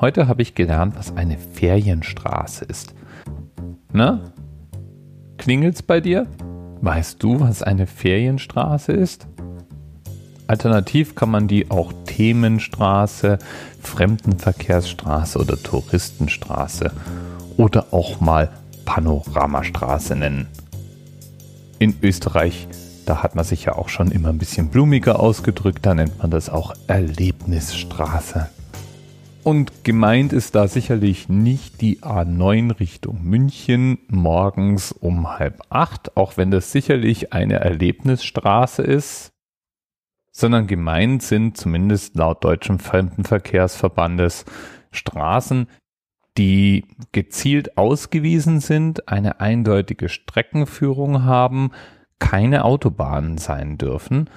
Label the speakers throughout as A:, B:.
A: Heute habe ich gelernt, was eine Ferienstraße ist. Na? Klingelt's bei dir? Weißt du, was eine Ferienstraße ist? Alternativ kann man die auch Themenstraße, Fremdenverkehrsstraße oder Touristenstraße oder auch mal Panoramastraße nennen. In Österreich, da hat man sich ja auch schon immer ein bisschen blumiger ausgedrückt, da nennt man das auch Erlebnisstraße. Und gemeint ist da sicherlich nicht die A9 Richtung München morgens um halb acht, auch wenn das sicherlich eine Erlebnisstraße ist, sondern gemeint sind zumindest laut deutschem Fremdenverkehrsverbandes Straßen, die gezielt ausgewiesen sind, eine eindeutige Streckenführung haben, keine Autobahnen sein dürfen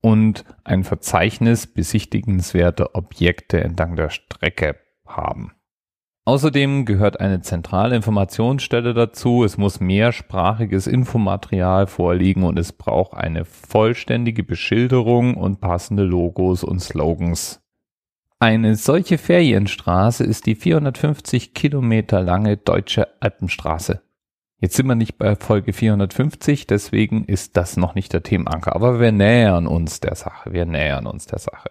A: und ein Verzeichnis besichtigenswerter Objekte entlang der Strecke haben. Außerdem gehört eine zentrale Informationsstelle dazu. Es muss mehrsprachiges Infomaterial vorliegen und es braucht eine vollständige Beschilderung und passende Logos und Slogans. Eine solche Ferienstraße ist die 450 Kilometer lange Deutsche Alpenstraße. Jetzt sind wir nicht bei Folge 450, deswegen ist das noch nicht der Themenanker. Aber wir nähern uns der Sache. Wir nähern uns der Sache.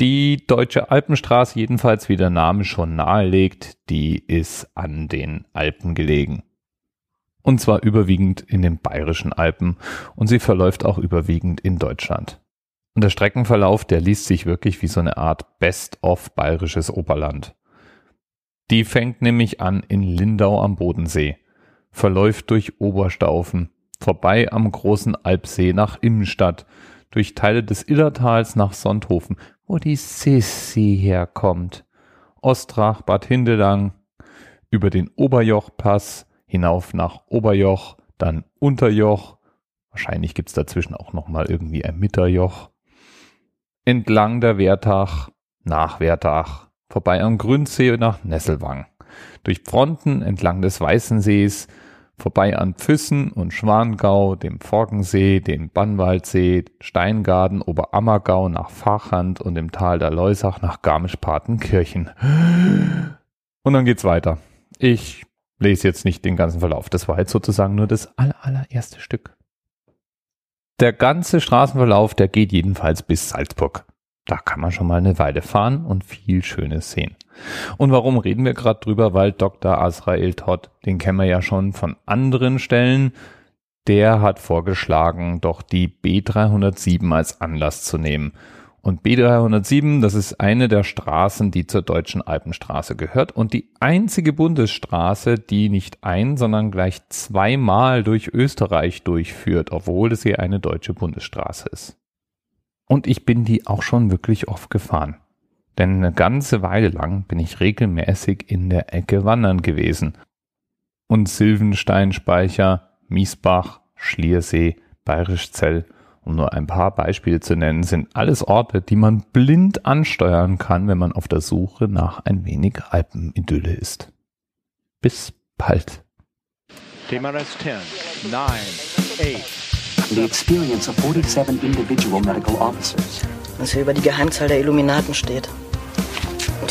A: Die Deutsche Alpenstraße jedenfalls, wie der Name schon nahelegt, die ist an den Alpen gelegen. Und zwar überwiegend in den bayerischen Alpen und sie verläuft auch überwiegend in Deutschland. Und der Streckenverlauf, der liest sich wirklich wie so eine Art Best-of bayerisches Oberland. Die fängt nämlich an in Lindau am Bodensee verläuft durch Oberstaufen, vorbei am großen Alpsee nach Immenstadt, durch Teile des Illertals nach Sonthofen, wo die Sissi herkommt, Ostrach, Bad Hindelang, über den Oberjochpass hinauf nach Oberjoch, dann Unterjoch, wahrscheinlich gibt's dazwischen auch nochmal irgendwie ein Mitterjoch, entlang der Wertach, nach Wertach, vorbei am Grünsee nach Nesselwang, durch Fronten entlang des Weißensees, vorbei an Füssen und Schwangau, dem Forkensee, dem Bannwaldsee, Steingarten, Oberammergau nach Fachand und im Tal der Leusach nach Garmisch-Partenkirchen. Und dann geht's weiter. Ich lese jetzt nicht den ganzen Verlauf. Das war jetzt sozusagen nur das allererste Stück. Der ganze Straßenverlauf, der geht jedenfalls bis Salzburg. Da kann man schon mal eine Weile fahren und viel Schönes sehen. Und warum reden wir gerade drüber? Weil Dr. Azrael Todd, den kennen wir ja schon von anderen Stellen, der hat vorgeschlagen, doch die B307 als Anlass zu nehmen. Und B307, das ist eine der Straßen, die zur deutschen Alpenstraße gehört und die einzige Bundesstraße, die nicht ein, sondern gleich zweimal durch Österreich durchführt, obwohl es hier eine deutsche Bundesstraße ist. Und ich bin die auch schon wirklich oft gefahren. Denn eine ganze Weile lang bin ich regelmäßig in der Ecke wandern gewesen. Und Silvensteinspeicher, Miesbach, Schliersee, Bayerischzell, um nur ein paar Beispiele zu nennen, sind alles Orte, die man blind ansteuern kann, wenn man auf der Suche nach ein wenig Alpenidylle ist. Bis bald.
B: TMRS 10, 9, 8,
C: the experience of 47 individual medical officers.
D: Was hier über die Geheimzahl der Illuminaten steht.